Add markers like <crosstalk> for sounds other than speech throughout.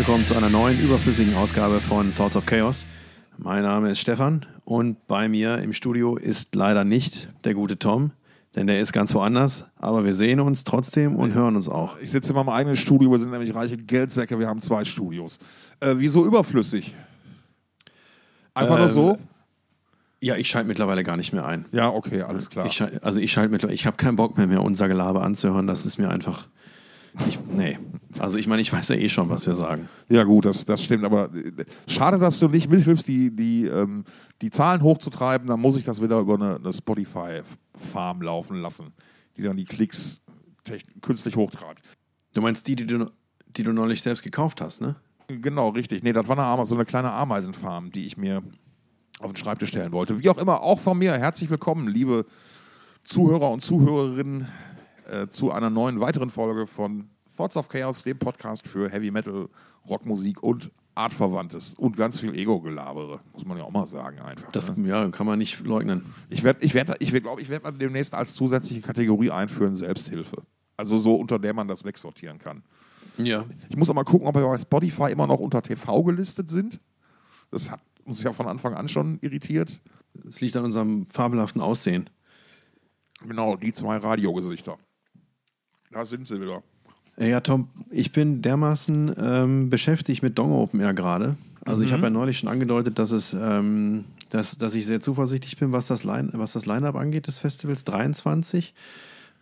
Willkommen zu einer neuen überflüssigen Ausgabe von Thoughts of Chaos. Mein Name ist Stefan und bei mir im Studio ist leider nicht der gute Tom, denn der ist ganz woanders. Aber wir sehen uns trotzdem und hören uns auch. Ich sitze in meinem eigenen Studio, wir sind nämlich reiche Geldsäcke, wir haben zwei Studios. Äh, wieso überflüssig? Einfach nur Ähm, so? Ja, ich schalte mittlerweile gar nicht mehr ein. Ja, okay, alles klar. Ich schal- also ich schalte mittlerweile, ich habe keinen Bock mehr, mehr unser Gelaber anzuhören. Das ist mir einfach. Ich, nee. Also ich meine, ich weiß ja eh schon, was wir sagen. Ja, gut, das, das stimmt, aber äh, schade, dass du nicht mithilfst, die, die, ähm, die Zahlen hochzutreiben. Dann muss ich das wieder über eine, eine Spotify-Farm laufen lassen, die dann die Klicks künstlich hochtreibt. Du meinst die, die du, die du neulich selbst gekauft hast, ne? Genau, richtig. Nee, das war eine so eine kleine Ameisenfarm, die ich mir auf den Schreibtisch stellen wollte. Wie auch immer, auch von mir herzlich willkommen, liebe Zuhörer und Zuhörerinnen, äh, zu einer neuen weiteren Folge von Thoughts of Chaos, dem Podcast für Heavy Metal, Rockmusik und Artverwandtes und ganz viel Ego-Gelabere, muss man ja auch mal sagen einfach. Das ne? ja, kann man nicht leugnen. Ich werde, ich werde, ich glaube, ich werde mal demnächst als zusätzliche Kategorie einführen Selbsthilfe. Also so, unter der man das wegsortieren kann. Ja. Ich muss auch mal gucken, ob wir bei Spotify immer noch unter TV gelistet sind. Das hat uns ja von Anfang an schon irritiert. Es liegt an unserem fabelhaften Aussehen. Genau, die zwei Radiogesichter. Da sind sie wieder. Ja, Tom, ich bin dermaßen ähm, beschäftigt mit Dong Open Air gerade. Also ich habe ja neulich schon angedeutet, dass es, ähm, dass, dass ich sehr zuversichtlich bin, was das Line, was das Line-up angeht des Festivals 23.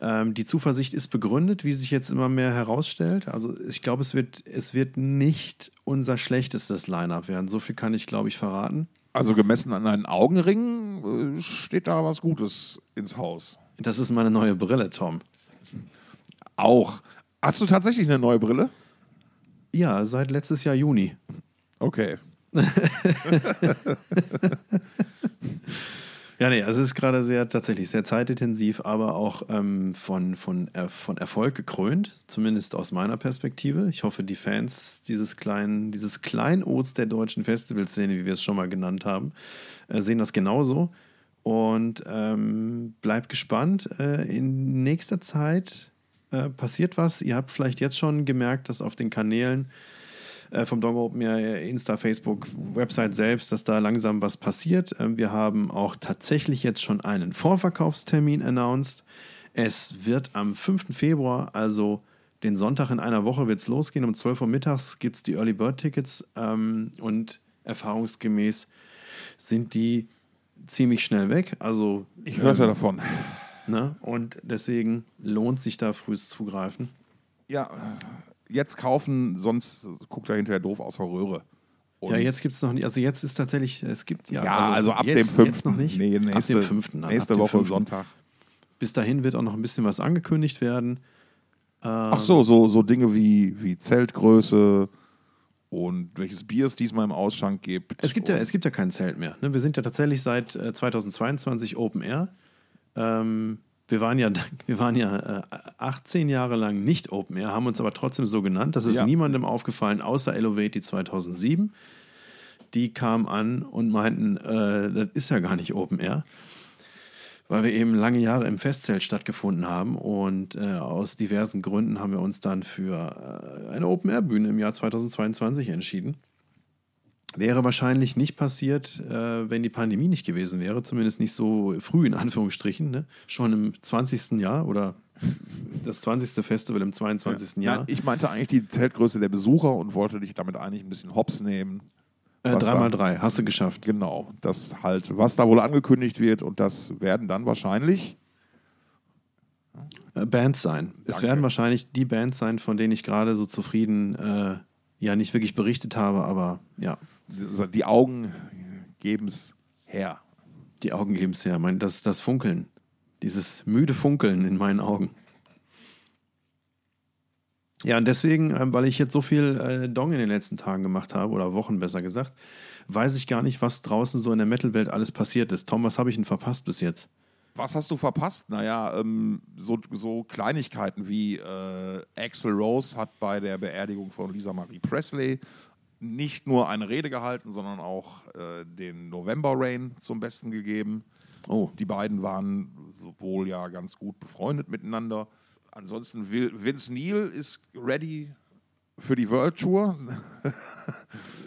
Ähm, die Zuversicht ist begründet, wie sich jetzt immer mehr herausstellt. Also ich glaube, es wird, es wird nicht unser schlechtestes Line-up werden. So viel kann ich, glaube ich, verraten. Also gemessen an einen Augenring äh, steht da was Gutes ins Haus. Das ist meine neue Brille, Tom. Auch. Hast du tatsächlich eine neue Brille? Ja, seit letztes Jahr Juni. Okay. <laughs> Ja, nee, also es ist gerade sehr tatsächlich sehr zeitintensiv, aber auch ähm, von, von, er, von Erfolg gekrönt, zumindest aus meiner Perspektive. Ich hoffe, die Fans dieses kleinen, dieses Kleinods der deutschen Festivalszene, wie wir es schon mal genannt haben, äh, sehen das genauso. Und ähm, bleibt gespannt. Äh, in nächster Zeit äh, passiert was. Ihr habt vielleicht jetzt schon gemerkt, dass auf den Kanälen äh, vom Dong Open Air, Insta, Facebook, Website selbst, dass da langsam was passiert. Ähm, Wir haben auch tatsächlich jetzt schon einen Vorverkaufstermin announced. Es wird am 5. Februar, also den Sonntag in einer Woche, wird es losgehen. Um 12 Uhr mittags gibt es die Early Bird Tickets ähm, und erfahrungsgemäß sind die ziemlich schnell weg. Also Ich hörte ähm, davon. Ne? und deswegen lohnt sich da frühes Zugreifen. Ja, jetzt kaufen, sonst guckt er hinterher doof aus der Röhre. Und Ja, jetzt gibt es noch nicht. Also jetzt ist tatsächlich, es gibt ja. Ja, also, ab jetzt, dem 5. Jetzt noch nicht. Nee, nächste, ab dem 5. Nein, nächste dem Woche 5.. Sonntag. Bis dahin wird auch noch ein bisschen was angekündigt werden. Ach so, so, so Dinge wie, wie Zeltgröße und welches Bier es diesmal im Ausschank gibt. Es gibt ja, es gibt ja kein Zelt mehr. Ne? Wir sind ja tatsächlich seit äh, 2022 Open Air. Ähm, wir waren ja, <laughs> wir waren ja äh, 18 Jahre lang nicht Open Air, haben uns aber trotzdem so genannt. Das ist Ja. niemandem aufgefallen, außer Elevate 2007. Die kamen an und meinten, äh, das ist ja gar nicht Open Air. Weil wir eben lange Jahre im Festzelt stattgefunden haben und äh, aus diversen Gründen haben wir uns dann für äh, eine Open-Air-Bühne im Jahr 2022 entschieden. Wäre wahrscheinlich nicht passiert, äh, wenn die Pandemie nicht gewesen wäre, zumindest nicht so früh in Anführungsstrichen, ne? schon im 20. Jahr oder das 20. Festival im 22. Jahr. Nein, ich meinte eigentlich die Zeltgröße der Besucher und wollte dich damit eigentlich ein bisschen hops nehmen. äh, 3x3, hast du geschafft. Genau, das halt, was da wohl angekündigt wird und das werden dann wahrscheinlich, Äh, Bands sein. Es Danke. werden wahrscheinlich die Bands sein, von denen ich gerade so zufrieden äh, ja nicht wirklich berichtet habe, aber ja, die Augen geben es her. die Augen geben es her. Mein, das, das Funkeln, dieses müde Funkeln in meinen Augen. Ja, und deswegen, ähm, weil ich jetzt so viel äh, Dong in den letzten Tagen gemacht habe, oder Wochen besser gesagt, weiß ich gar nicht, was draußen so in der Metal-Welt alles passiert ist. Tom, was habe ich denn verpasst bis jetzt? Was hast du verpasst? Naja, ähm, so, so Kleinigkeiten wie äh, Axel Rose hat bei der Beerdigung von Lisa Marie Presley nicht nur eine Rede gehalten, sondern auch äh, den November Rain zum Besten gegeben. Oh, Die beiden waren sowohl ja ganz gut befreundet miteinander. Ansonsten will Vince Neil ist ready für die World Tour.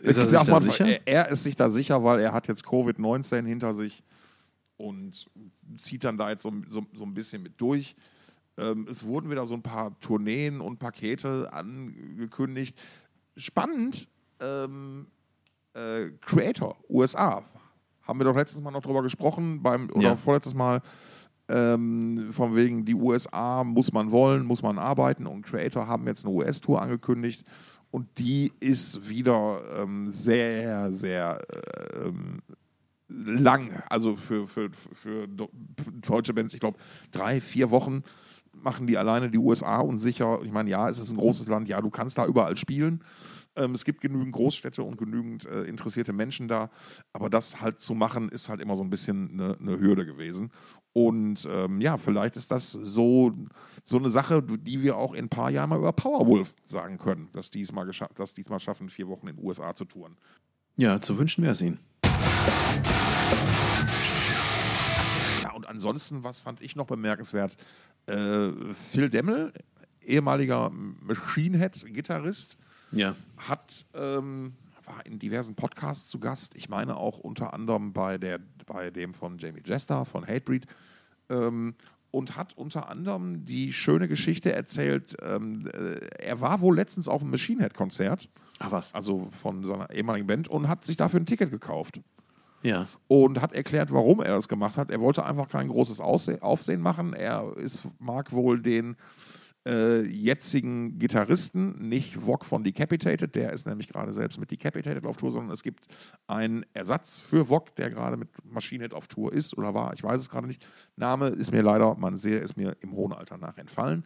Ist er sich da man- sicher? Er, er ist sich da sicher, weil er hat jetzt Covid-19 hinter sich und zieht dann da jetzt so, so, so ein bisschen mit durch. Ähm, es wurden wieder so ein paar Tourneen und Pakete angekündigt. Spannend, ähm, äh, Creator, USA. Haben wir doch letztes Mal noch drüber gesprochen, beim, oder Ja. vorletztes Mal, ähm, von wegen die USA muss man wollen, muss man arbeiten und Creator haben jetzt eine US-Tour angekündigt und die ist wieder ähm, sehr, sehr ähm, lang, also für, für, für für deutsche Bands, ich glaube, drei, vier Wochen machen die alleine die USA und sicher, ich meine, ja, es ist ein großes Land, ja, du kannst da überall spielen. Ähm, es gibt genügend Großstädte und genügend äh, interessierte Menschen da, aber das halt zu machen, ist halt immer so ein bisschen eine, eine Hürde gewesen. Und ähm, ja, vielleicht ist das so, so eine Sache, die wir auch in ein paar Jahren mal über Powerwolf sagen können, dass die es mal, dass die es mal schaffen, vier Wochen in den USA zu touren. Ja, zu wünschen wäre es ihnen. Ansonsten, was fand ich noch bemerkenswert? Äh, Phil Demmel, ehemaliger Machine Head-Gitarrist, Ja. hat ähm, war in diversen Podcasts zu Gast. Ich meine auch unter anderem bei, der, bei dem von Jamie Jester von Hatebreed. Ähm, und hat unter anderem die schöne Geschichte erzählt, ähm, äh, er war wohl letztens auf einem Machine Head-Konzert, Ach was. also von seiner ehemaligen Band, und hat sich dafür ein Ticket gekauft Ja. und hat erklärt, warum er das gemacht hat. Er wollte einfach kein großes Ausse Aufsehen machen. Er ist, mag wohl den äh, jetzigen Gitarristen, nicht Vog von Decapitated, der ist nämlich gerade selbst mit Decapitated auf Tour, sondern es gibt einen Ersatz für Vog, der gerade mit Machine Head auf Tour ist oder war, ich weiß es gerade nicht. Name ist mir leider, man sehe, ist mir im hohen Alter nach entfallen.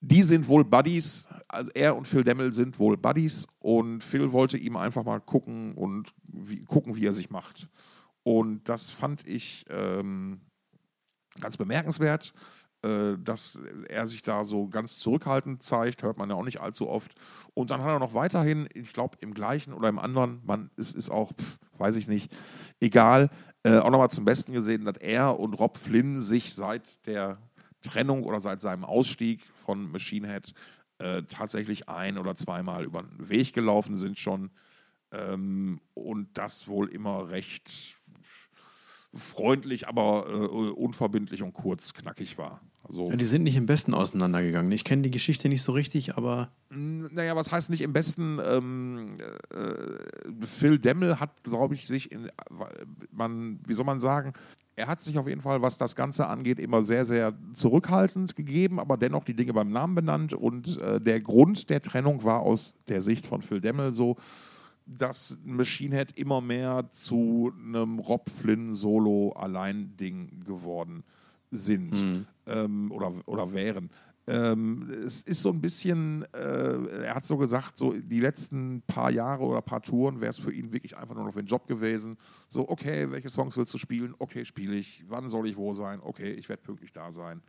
Die sind wohl Buddies, also er und Phil Demmel sind wohl Buddies und Phil wollte ihm einfach mal gucken und wie, gucken, wie er sich macht. Und das fand ich ähm, ganz bemerkenswert, äh, dass er sich da so ganz zurückhaltend zeigt, hört man ja auch nicht allzu oft. Und dann hat er noch weiterhin, ich glaube im gleichen oder im anderen, man es ist auch, pf, weiß ich nicht, egal, äh, auch nochmal zum Besten gesehen, dass er und Rob Flynn sich seit der Trennung oder seit seinem Ausstieg von Machine Head äh, tatsächlich ein oder zweimal über den Weg gelaufen sind schon. Ähm, und das wohl immer recht freundlich, aber äh, unverbindlich und kurz knackig war. Also, Ja, die sind nicht im Besten auseinandergegangen. Ich kenne die Geschichte nicht so richtig, aber Naja, was heißt nicht im besten? Ähm, äh, Phil Demmel hat, glaube ich, sich in, man, wie soll man sagen, er hat sich auf jeden Fall, was das Ganze angeht, immer sehr, sehr zurückhaltend gegeben, aber dennoch die Dinge beim Namen benannt. Und äh, der Grund der Trennung war aus der Sicht von Phil Demmel so, dass Machine Head immer mehr zu einem Rob Flynn Solo-Allein-Ding geworden sind ähm, oder, oder wären. Ähm, es ist so ein bisschen, äh, er hat so gesagt, so die letzten paar Jahre oder paar Touren wäre es für ihn wirklich einfach nur noch ein Job gewesen. So, okay, welche Songs willst du spielen? Okay, spiele ich. Wann soll ich wo sein? Okay, ich werde pünktlich da sein.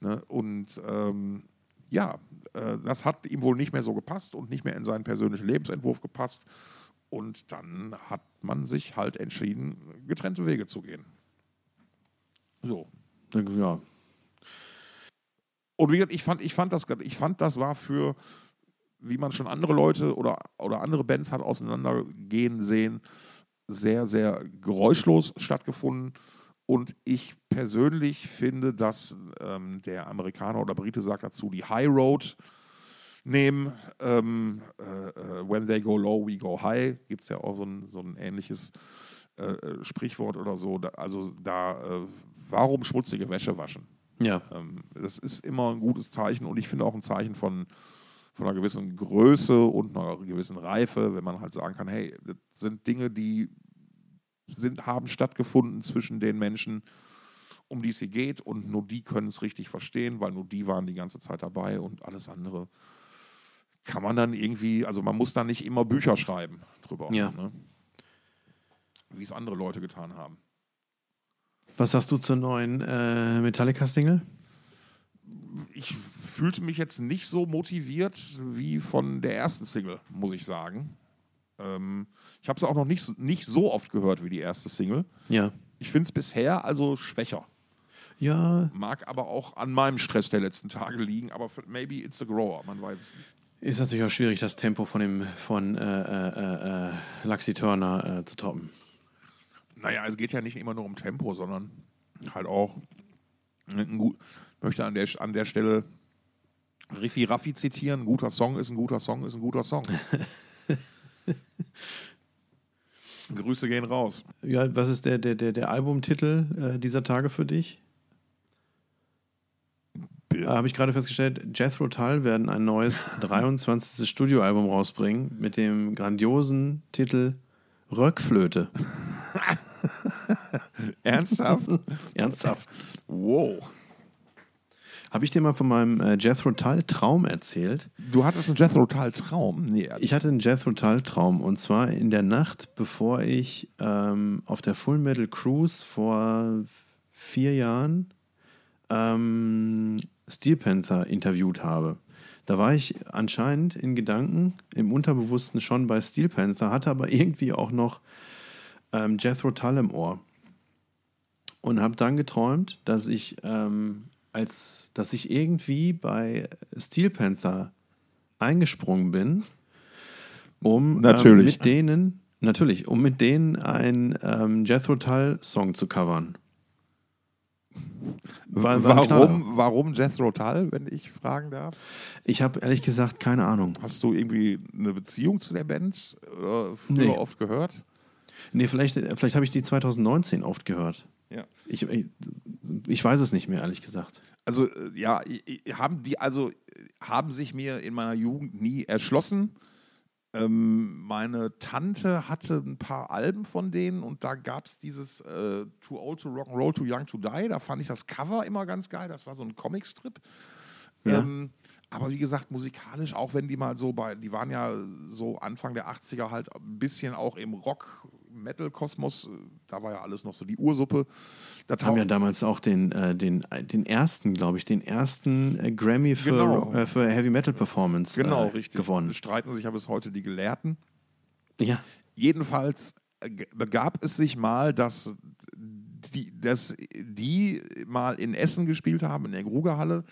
Ne? Und ähm, ja, äh, das hat ihm wohl nicht mehr so gepasst und nicht mehr in seinen persönlichen Lebensentwurf gepasst. Und dann hat man sich halt entschieden, getrennte Wege zu gehen. So. Ja. Und wie gesagt, ich fand, ich fand das, ich fand, das war für, wie man schon andere Leute oder, oder andere Bands hat auseinandergehen sehen, sehr, sehr geräuschlos stattgefunden. Und ich persönlich finde, dass ähm, der Amerikaner oder Brite sagt dazu, die High Road nehmen. Ähm, äh, äh, when they go low, we go high. Gibt es ja auch so ein, so ein ähnliches äh, äh, Sprichwort oder so. Da, also da, äh, warum schmutzige Wäsche waschen? Ja. Ähm, das ist immer ein gutes Zeichen und ich finde auch ein Zeichen von, von einer gewissen Größe und einer gewissen Reife, wenn man halt sagen kann, hey, das sind Dinge, die sind, haben stattgefunden zwischen den Menschen, um die es hier geht und nur die können es richtig verstehen, weil nur die waren die ganze Zeit dabei und alles andere kann man dann irgendwie, also man muss da nicht immer Bücher schreiben drüber, Ja. ne? wie es andere Leute getan haben. Was sagst du zur neuen äh, Metallica-Single? ich fühlte mich jetzt nicht so motiviert wie von der ersten Single, muss ich sagen. Ähm, ich habe es auch noch nicht, so- nicht so oft gehört wie die erste Single. Ja. Ich finde es bisher also schwächer. Ja, Mag aber auch an meinem Stress der letzten Tage liegen, aber maybe it's a grower, man weiß es nicht. Ist natürlich auch schwierig, das Tempo von dem von äh, äh, äh, Laxi Turner äh, zu toppen. Naja, es geht ja nicht immer nur um Tempo, sondern halt auch, ein gut, möchte an der, an der Stelle Riffi Raffi zitieren, ein guter Song ist ein guter Song ist ein guter Song. <laughs> Grüße gehen raus. Ja, was ist der, der, der, der Albumtitel äh, dieser Tage für dich? Äh, Habe ich gerade festgestellt, Jethro Tull werden ein neues <laughs> 23. Studioalbum rausbringen mit dem grandiosen Titel Röckflöte. <laughs> Ernsthaft? <laughs> Ernsthaft. Wow. Habe ich dir mal von meinem äh, Jethro Tull Traum erzählt? Du hattest einen Jethro Tull Traum? Nee. Ich hatte einen Jethro Tull Traum und zwar in der Nacht, bevor ich ähm, auf der Full Metal Cruise vor vier Jahren ähm, Steel Panther interviewt habe. Da war ich anscheinend in Gedanken im Unterbewussten schon bei Steel Panther, hatte aber irgendwie auch noch ähm, Jethro Tull im Ohr und habe dann geträumt, dass ich ähm, als dass ich irgendwie bei Steel Panther eingesprungen bin, um. Ähm, mit denen natürlich, um mit denen einen ähm, Jethro Tull Song zu covern. War, war warum, warum Jethro Tull, wenn ich fragen darf? Ich habe ehrlich gesagt keine Ahnung. Hast du irgendwie eine Beziehung zu der Band oder früher nee. oft gehört? Nee, vielleicht, vielleicht habe ich die 2019 oft gehört. Ja. Ich, ich, weiß es nicht mehr, ehrlich gesagt. Also, äh, ja, haben die, also haben sich mir in meiner Jugend nie erschlossen. Ähm, meine Tante hatte ein paar Alben von denen und da gab es dieses äh, Too Old to Rock and Roll, Too Young to Die. Da fand ich das Cover immer ganz geil. Das war so ein Comicstrip. Ja. Ähm, aber wie gesagt, musikalisch, auch wenn die mal so bei, die waren ja so Anfang der 80er halt ein bisschen auch im Rock, Metal-Kosmos, da war ja alles noch so die Ursuppe. Da haben ja damals auch den, äh, den, den ersten, glaube ich, den ersten äh, Grammy für, genau. äh, für Heavy Metal Performance genau, äh, richtig. gewonnen. Streiten sich ja bis heute die Gelehrten. Ja. Jedenfalls begab es sich mal, dass die, dass die mal in Essen gespielt haben, in der Grugerhalle,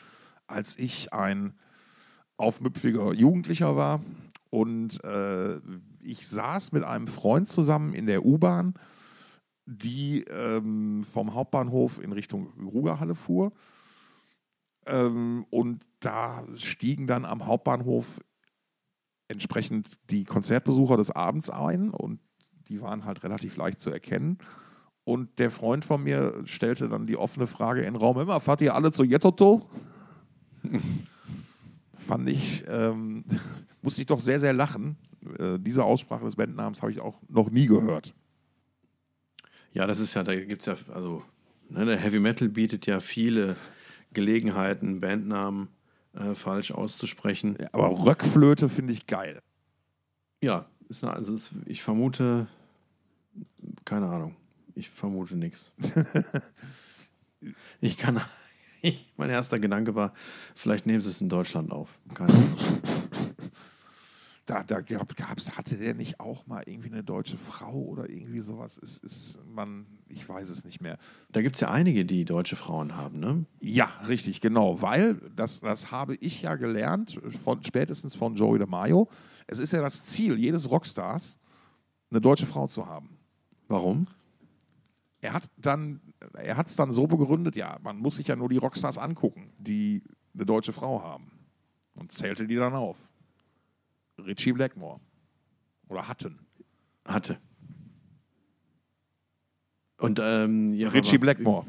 als ich ein aufmüpfiger Jugendlicher war. Und äh, ich saß mit einem Freund zusammen in der U-Bahn, die ähm, vom Hauptbahnhof in Richtung Rugerhalle fuhr. Ähm, und da stiegen dann am Hauptbahnhof entsprechend die Konzertbesucher des Abends ein und die waren halt relativ leicht zu erkennen. Und der Freund von mir stellte dann die offene Frage in den Raum: Immer, fahrt ihr alle zu Jetoto? <laughs> Fand ich, ähm, <laughs> musste ich doch sehr, sehr lachen. Äh, diese Aussprache des Bandnamens habe ich auch noch nie gehört. Ja, das ist ja, da gibt es ja, also, ne, der Heavy Metal bietet ja viele Gelegenheiten, Bandnamen äh, falsch auszusprechen. Ja, aber Röckflöte finde ich geil. Ja, ist eine, also ist, ich vermute, keine Ahnung, ich vermute nichts. <laughs> Ich kann, <laughs> ich, mein erster Gedanke war, vielleicht nehmen sie es in Deutschland auf. Keine Ahnung. Da, da gab es, hatte der nicht auch mal irgendwie eine deutsche Frau oder irgendwie sowas? Ist, ist man, ich weiß es nicht mehr. Da gibt es ja einige, die deutsche Frauen haben, ne? Ja, richtig, genau. Weil, das, das habe ich ja gelernt, von, spätestens von Joey DeMaio. Es ist ja das Ziel jedes Rockstars, eine deutsche Frau zu haben. Warum? Er hat dann, er hat es dann so begründet, ja, man muss sich ja nur die Rockstars angucken, die eine deutsche Frau haben. Und zählte die dann auf. Richie Blackmore. Oder hatten. Hatte. Und ähm, ja, Richie Blackmore.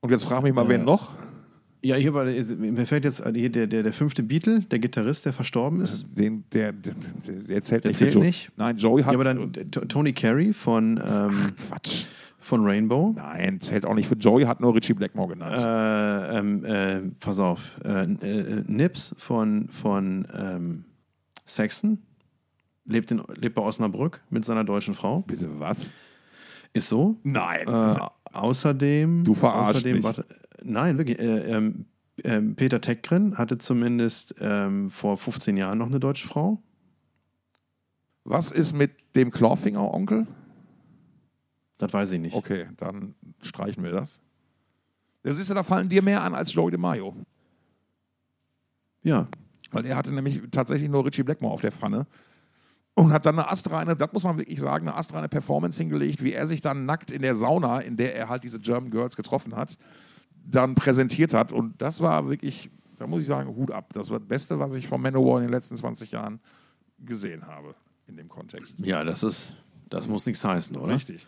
Und jetzt frage mich mal, äh, wen noch? Ja, hier war, mir fällt jetzt hier der, der, der fünfte Beatle, der Gitarrist, der verstorben ist. Den, der, der, der zählt der nicht. Zählt nicht. Nein, Joey hat. Ja, aber dann Tony Carey von. Ähm, Ach, Quatsch von Rainbow. Nein, zählt auch nicht für Joey, hat nur Richie Blackmore genannt. Äh, ähm, äh, pass auf. Äh, äh, Nips von, von ähm, Saxon lebt, in, lebt bei Osnabrück mit seiner deutschen Frau. Bitte was? Ist so. Nein. Äh, außerdem. Du verarschst außerdem, mich. Warte, nein, wirklich. Äh, ähm, ähm, Peter Teckgren hatte zumindest ähm, vor 15 Jahren noch eine deutsche Frau. Was ist mit dem Clawfinger-Onkel? Das weiß ich nicht. Okay, dann streichen wir das. Das ist ja, da fallen dir mehr an als Joey DeMaio. Ja. Weil er hatte nämlich tatsächlich nur Richie Blackmore auf der Pfanne und hat dann eine astreine, das muss man wirklich sagen, eine astreine Performance hingelegt, wie er sich dann nackt in der Sauna, in der er halt diese German Girls getroffen hat, dann präsentiert hat. Und das war wirklich, da muss ich sagen, Hut ab. Das war das Beste, was ich von Manowar in den letzten 20 Jahren gesehen habe in dem Kontext. Ja, das ist, das muss nichts heißen, oder? Richtig.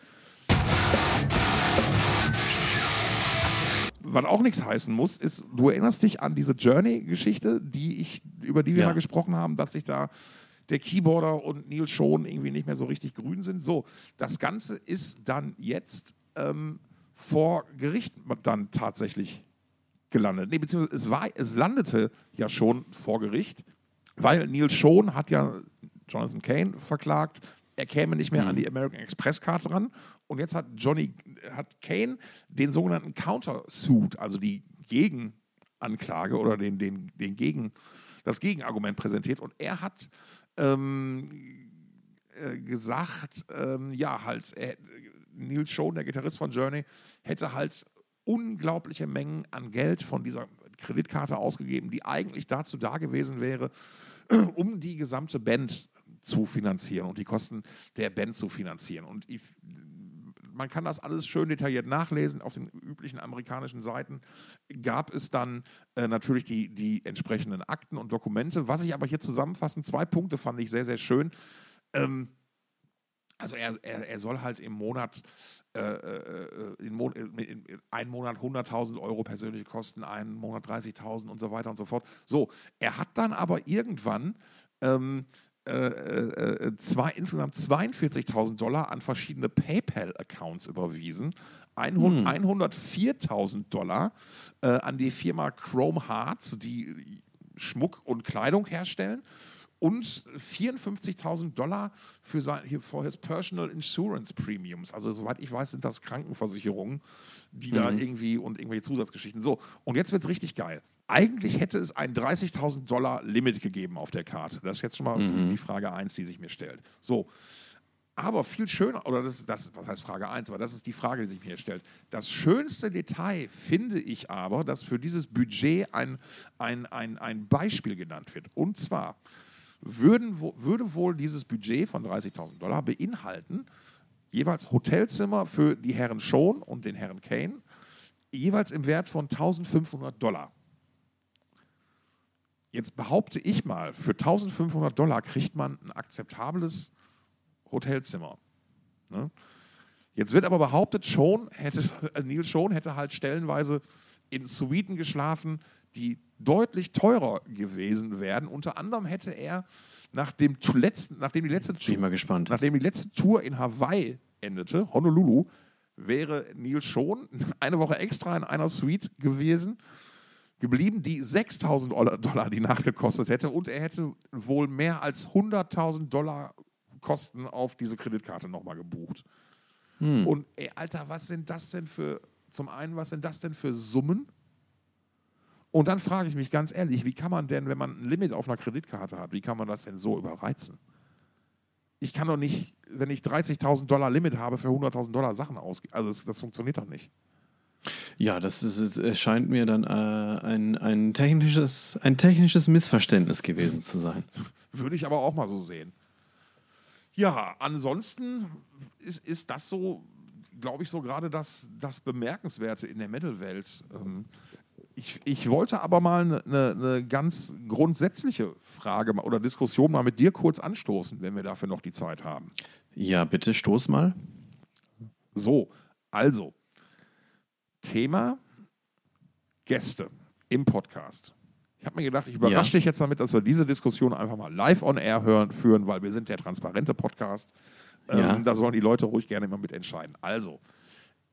Was auch nichts heißen muss, ist, du erinnerst dich an diese Journey-Geschichte, die ich, über die wir Ja. mal gesprochen haben, dass sich da der Keyboarder und Neil Schon irgendwie nicht mehr so richtig grün sind. So, das Ganze ist dann jetzt ähm, vor Gericht dann tatsächlich gelandet. Nee, beziehungsweise es, war, es landete ja schon vor Gericht, weil Neil Schon hat ja Jonathan Kane verklagt, er käme nicht mehr an die American Express Karte ran. Und jetzt hat Johnny, hat Kane den sogenannten Countersuit, also die Gegenanklage oder den, den, den Gegen, das Gegenargument präsentiert. Und er hat ähm, äh, gesagt, ähm, ja, halt, er, Neil Schon, der Gitarrist von Journey, hätte halt unglaubliche Mengen an Geld von dieser Kreditkarte ausgegeben, die eigentlich dazu da gewesen wäre, <clears throat> um die gesamte Band zu finanzieren und die Kosten der Band zu finanzieren. Und ich, man kann das alles schön detailliert nachlesen. Auf den üblichen amerikanischen Seiten gab es dann äh, natürlich die, die entsprechenden Akten und Dokumente. Was ich aber hier zusammenfassen, zwei Punkte fand ich sehr, sehr schön. Ähm, also er, er, er soll halt im Monat, äh, äh, in Mon in, in, einen Monat 100.000 Euro persönliche Kosten, einen Monat 30.000 und so weiter und so fort. So, er hat dann aber irgendwann ähm, äh, äh, zwei, insgesamt 42.000 Dollar an verschiedene PayPal-Accounts überwiesen, 100 104.000 Dollar äh, an die Firma Chrome Hearts, die Schmuck und Kleidung herstellen und 54.000 Dollar für sein, hier for his personal insurance premiums. Also soweit ich weiß, sind das Krankenversicherungen, die da irgendwie und irgendwelche Zusatzgeschichten. So, und jetzt wird es richtig geil. Eigentlich hätte es ein 30.000 Dollar Limit gegeben auf der Karte. Das ist jetzt schon mal die Frage 1, die sich mir stellt. So, aber viel schöner, oder das ist das, was heißt Frage 1, aber das ist die Frage, die sich mir hier stellt. Das schönste Detail finde ich aber, dass für dieses Budget ein, ein, ein, ein Beispiel genannt wird. Und zwar würden, würde wohl dieses Budget von 30.000 Dollar beinhalten, jeweils Hotelzimmer für die Herren Schon und den Herren Kane, jeweils im Wert von 1500 Dollar. Jetzt behaupte ich mal, für 1500 Dollar kriegt man ein akzeptables Hotelzimmer. Ne? Jetzt wird aber behauptet, schon hätte, <laughs> Neil Schon hätte halt stellenweise in Suiten geschlafen, die deutlich teurer gewesen wären. Unter anderem hätte er nach dem zu- letzten, nachdem die letzte gespannt. Nachdem die letzte Tour in Hawaii endete, Honolulu, wäre Neil schon <laughs> eine Woche extra in einer Suite gewesen, geblieben, die 6000 Dollar- die Nacht gekostet hätte und er hätte wohl mehr als 100.000 Dollar Kosten auf diese Kreditkarte nochmal gebucht. Und ey, Alter, was sind das denn für, zum einen, was sind das denn für Summen? Und dann frage ich mich ganz ehrlich, wie kann man denn, wenn man ein Limit auf einer Kreditkarte hat, wie kann man das denn so überreizen? Ich kann doch nicht, wenn ich 30.000 Dollar Limit habe, für 100.000 Dollar Sachen ausgeben. Also das, das funktioniert doch nicht. Ja, das ist, erscheint mir dann äh, ein, ein, technisches, ein technisches Missverständnis gewesen zu sein. <laughs> Würde ich aber auch mal so sehen. Ja, ansonsten ist, ist das so, glaube ich, so gerade das, das Bemerkenswerte in der Metal-Welt. Ähm, ich, ich wollte aber mal eine ne, ne ganz grundsätzliche Frage oder Diskussion mal mit dir kurz anstoßen, wenn wir dafür noch die Zeit haben. Ja, bitte stoß mal. So, also, Thema Gäste im Podcast. Ich habe mir gedacht, ich überrasche Ja. dich jetzt damit, dass wir diese Diskussion einfach mal live on air hören, führen, weil wir sind der transparente Podcast. Ähm, Ja. Da sollen die Leute ruhig gerne mal mitentscheiden. Also,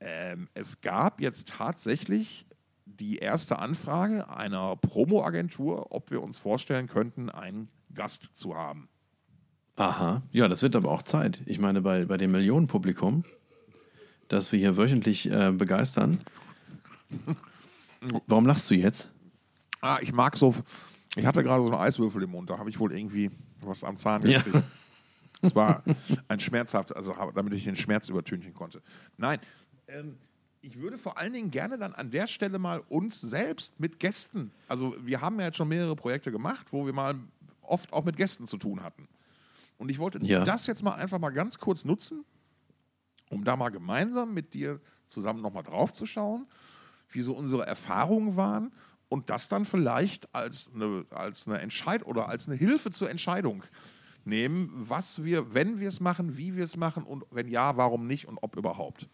ähm, es gab jetzt tatsächlich die erste Anfrage einer Promo-Agentur, ob wir uns vorstellen könnten, einen Gast zu haben. Aha. Ja, das wird aber auch Zeit. Ich meine, bei, bei dem Millionenpublikum, das wir hier wöchentlich äh, begeistern. <laughs> Warum lachst du jetzt? Ah, ich mag so. Ich hatte gerade so einen Eiswürfel im Mund, da habe ich wohl irgendwie was am Zahn Ja. gekriegt. <laughs> Es war ein schmerzhaft, also damit ich den Schmerz übertünchen konnte. Nein, ähm, ich würde vor allen Dingen gerne dann an der Stelle mal uns selbst mit Gästen, also wir haben ja jetzt schon mehrere Projekte gemacht, wo wir mal oft auch mit Gästen zu tun hatten. Und ich wollte Ja. das jetzt mal einfach mal ganz kurz nutzen, um da mal gemeinsam mit dir zusammen nochmal drauf zu schauen, wie so unsere Erfahrungen waren und das dann vielleicht als eine, als eine Entscheidung oder als eine Hilfe zur Entscheidung nehmen, was wir, wenn wir es machen, wie wir es machen und wenn ja, warum nicht und ob überhaupt.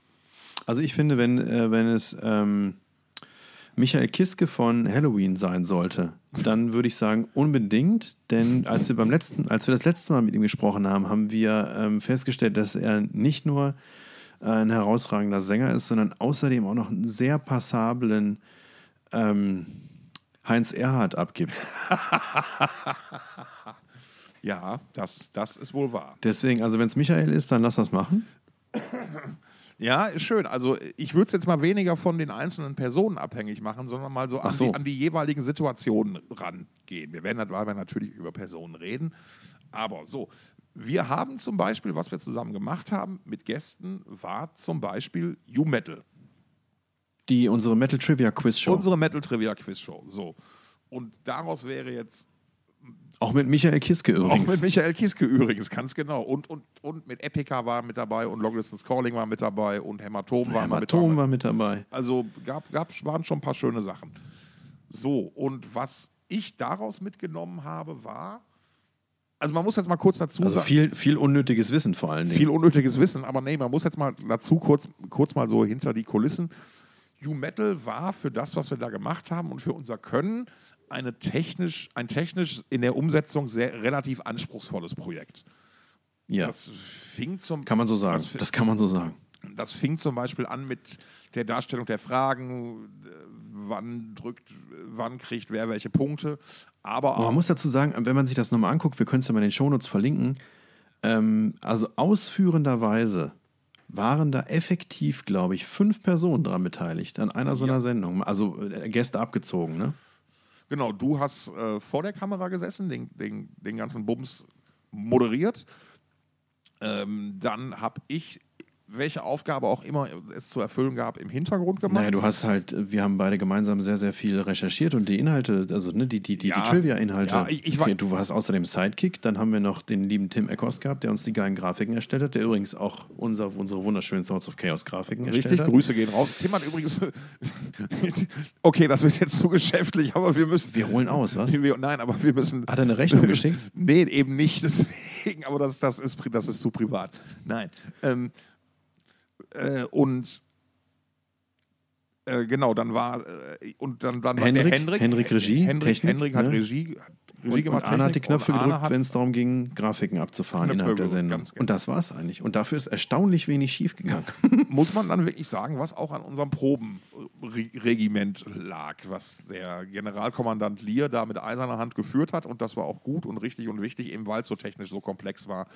Also ich finde, wenn, äh, wenn es ähm, Michael Kiske von Halloween sein sollte, dann würde ich sagen unbedingt, denn als wir beim letzten, als wir das letzte Mal mit ihm gesprochen haben, haben wir ähm, festgestellt, dass er nicht nur äh, ein herausragender Sänger ist, sondern außerdem auch noch einen sehr passablen ähm, Heinz Erhardt abgibt. <laughs> Ja, das, das ist wohl wahr. Deswegen, also wenn es Michael ist, dann lass das machen. <coughs> Ja, ist schön. Also ich würde es jetzt mal weniger von den einzelnen Personen abhängig machen, sondern mal so an, so. Die, an die jeweiligen Situationen rangehen. Wir werden dabei natürlich über Personen reden. Aber so, wir haben zum Beispiel, was wir zusammen gemacht haben mit Gästen, war zum Beispiel U-Metal. Die unsere Metal Trivia Quiz Show. Unsere Metal Trivia Quiz Show. So. Und daraus wäre jetzt auch mit Michael Kiske übrigens. Auch mit Michael Kieske übrigens, ganz genau. Und, und, und mit Epica war mit dabei und Long Distance Calling war mit dabei und Hämatom war mit Hämatom dabei. war mit dabei. Also gab, gab, waren schon ein paar schöne Sachen. So, und was ich daraus mitgenommen habe, war, also man muss jetzt mal kurz dazu Also sagen, viel, viel unnötiges Wissen vor allen Dingen. viel unnötiges Wissen, aber nee, man muss jetzt mal dazu kurz, kurz mal so hinter die Kulissen. U-Metal war für das, was wir da gemacht haben und für unser Können eine technisch, ein technisch in der Umsetzung sehr relativ anspruchsvolles Projekt. ja, Das fing zum kann man so sagen. Das, Das kann man so sagen. das fing zum Beispiel an mit der Darstellung der Fragen, äh, wann drückt, wann kriegt wer welche Punkte. Aber man muss dazu sagen, wenn man sich das nochmal anguckt, wir können es ja mal in den Shownotes verlinken, ähm, also ausführenderweise waren da effektiv, glaube ich, fünf Personen dran beteiligt an einer so einer Ja. Sendung. Also äh, Gäste abgezogen, ne? genau, du hast äh, vor der Kamera gesessen, den, den, den ganzen Bums moderiert. Ähm, dann habe ich, welche Aufgabe auch immer es zu erfüllen gab, im Hintergrund gemacht. Naja, du hast halt, wir haben beide gemeinsam sehr, sehr viel recherchiert und die Inhalte, also ne, die, die, die, Ja. die Trivia-Inhalte. Ja, ich- ich war- du warst außerdem Sidekick, dann haben wir noch den lieben Tim Eckos gehabt, der uns die geilen Grafiken erstellt hat, der übrigens auch unser, unsere wunderschönen Thoughts of Chaos Grafiken Richtig, erstellt hat. Grüße gehen raus. Tim hat übrigens. <laughs> okay, das wird jetzt zu geschäftlich, aber wir müssen. Wir holen aus, was? Wir, nein, aber wir müssen. Hat er eine Rechnung geschickt? <laughs> Nee, eben nicht, <laughs> deswegen, aber das, das, ist, das ist zu privat. Nein. Ähm, äh, und äh, genau, dann war äh, und dann, dann war Hendrik? Hendrik. Regie, Hendrik, Technik, Hendrik hat ne? Regie, Regie Und, gemacht. und Arne hat die Knöpfe gedrückt, wenn es darum ging, Grafiken abzufahren Knöpfe innerhalb der Sendung. genau. Und das war es eigentlich. Und dafür ist erstaunlich wenig schiefgegangen. <laughs> muss man dann wirklich sagen, was auch an unserem Probenregiment lag, was der Generalkommandant Lier da mit eiserner Hand geführt hat. Und das war auch gut und richtig und wichtig, eben weil es so technisch so komplex war.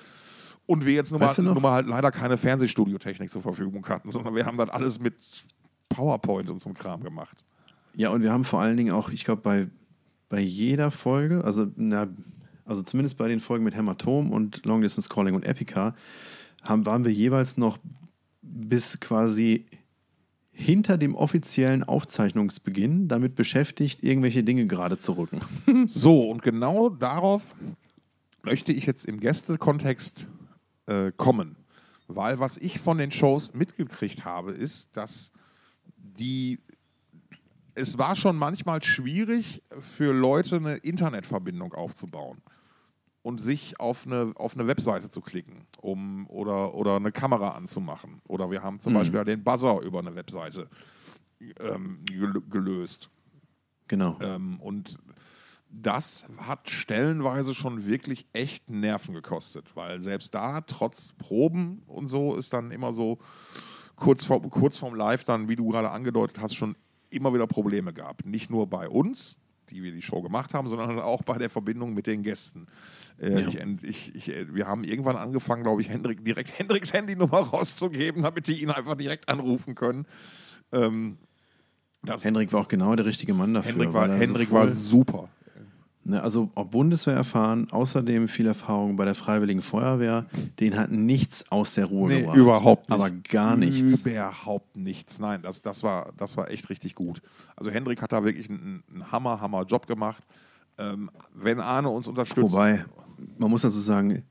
Und wir jetzt nun mal, Weißt du nun mal halt leider keine Fernsehstudiotechnik zur Verfügung hatten, sondern wir haben das alles mit PowerPoint und so einem Kram gemacht. Ja, und wir haben vor allen Dingen auch, ich glaube, bei, bei jeder Folge, also, na, also zumindest bei den Folgen mit Hämatom und Long Distance Calling und Epica, haben, waren wir jeweils noch bis quasi hinter dem offiziellen Aufzeichnungsbeginn damit beschäftigt, irgendwelche Dinge gerade zu rücken. So, und genau darauf möchte ich jetzt im Gästekontext äh, kommen. Weil was ich von den Shows mitgekriegt habe, ist, dass die. Es war schon manchmal schwierig für Leute eine Internetverbindung aufzubauen und sich auf eine, auf eine Webseite zu klicken um, oder, oder eine Kamera anzumachen. Oder wir haben zum Beispiel den Buzzer über eine Webseite ähm, gel gelöst. Genau. Ähm, und das hat stellenweise schon wirklich echt Nerven gekostet, weil selbst da, trotz Proben und so, ist dann immer so kurz, vor, kurz vorm Live dann, wie du gerade angedeutet hast, schon immer wieder Probleme gab. Nicht nur bei uns, die wir die Show gemacht haben, sondern auch bei der Verbindung mit den Gästen. Äh, Ja. ich, ich, ich, äh, wir haben irgendwann angefangen, glaube ich, Hendrik, direkt <laughs> Hendriks Handynummer rauszugeben, damit die ihn einfach direkt anrufen können. Ähm, das, Hendrik war auch genau der richtige Mann dafür. Hendrik war, Hendrik sowohl- war super. Ne, also auch Bundeswehr erfahren, außerdem viel Erfahrung bei der Freiwilligen Feuerwehr. Den hat nichts aus der Ruhe Nee, gebracht. überhaupt nicht. Aber gar nichts. Überhaupt nichts. Nein, das, das, war, das war echt richtig gut. Also Hendrik hat da wirklich einen, einen Hammer, Hammer Job gemacht. Ähm, wenn Arne uns unterstützt. Wobei, man muss dazu sagen,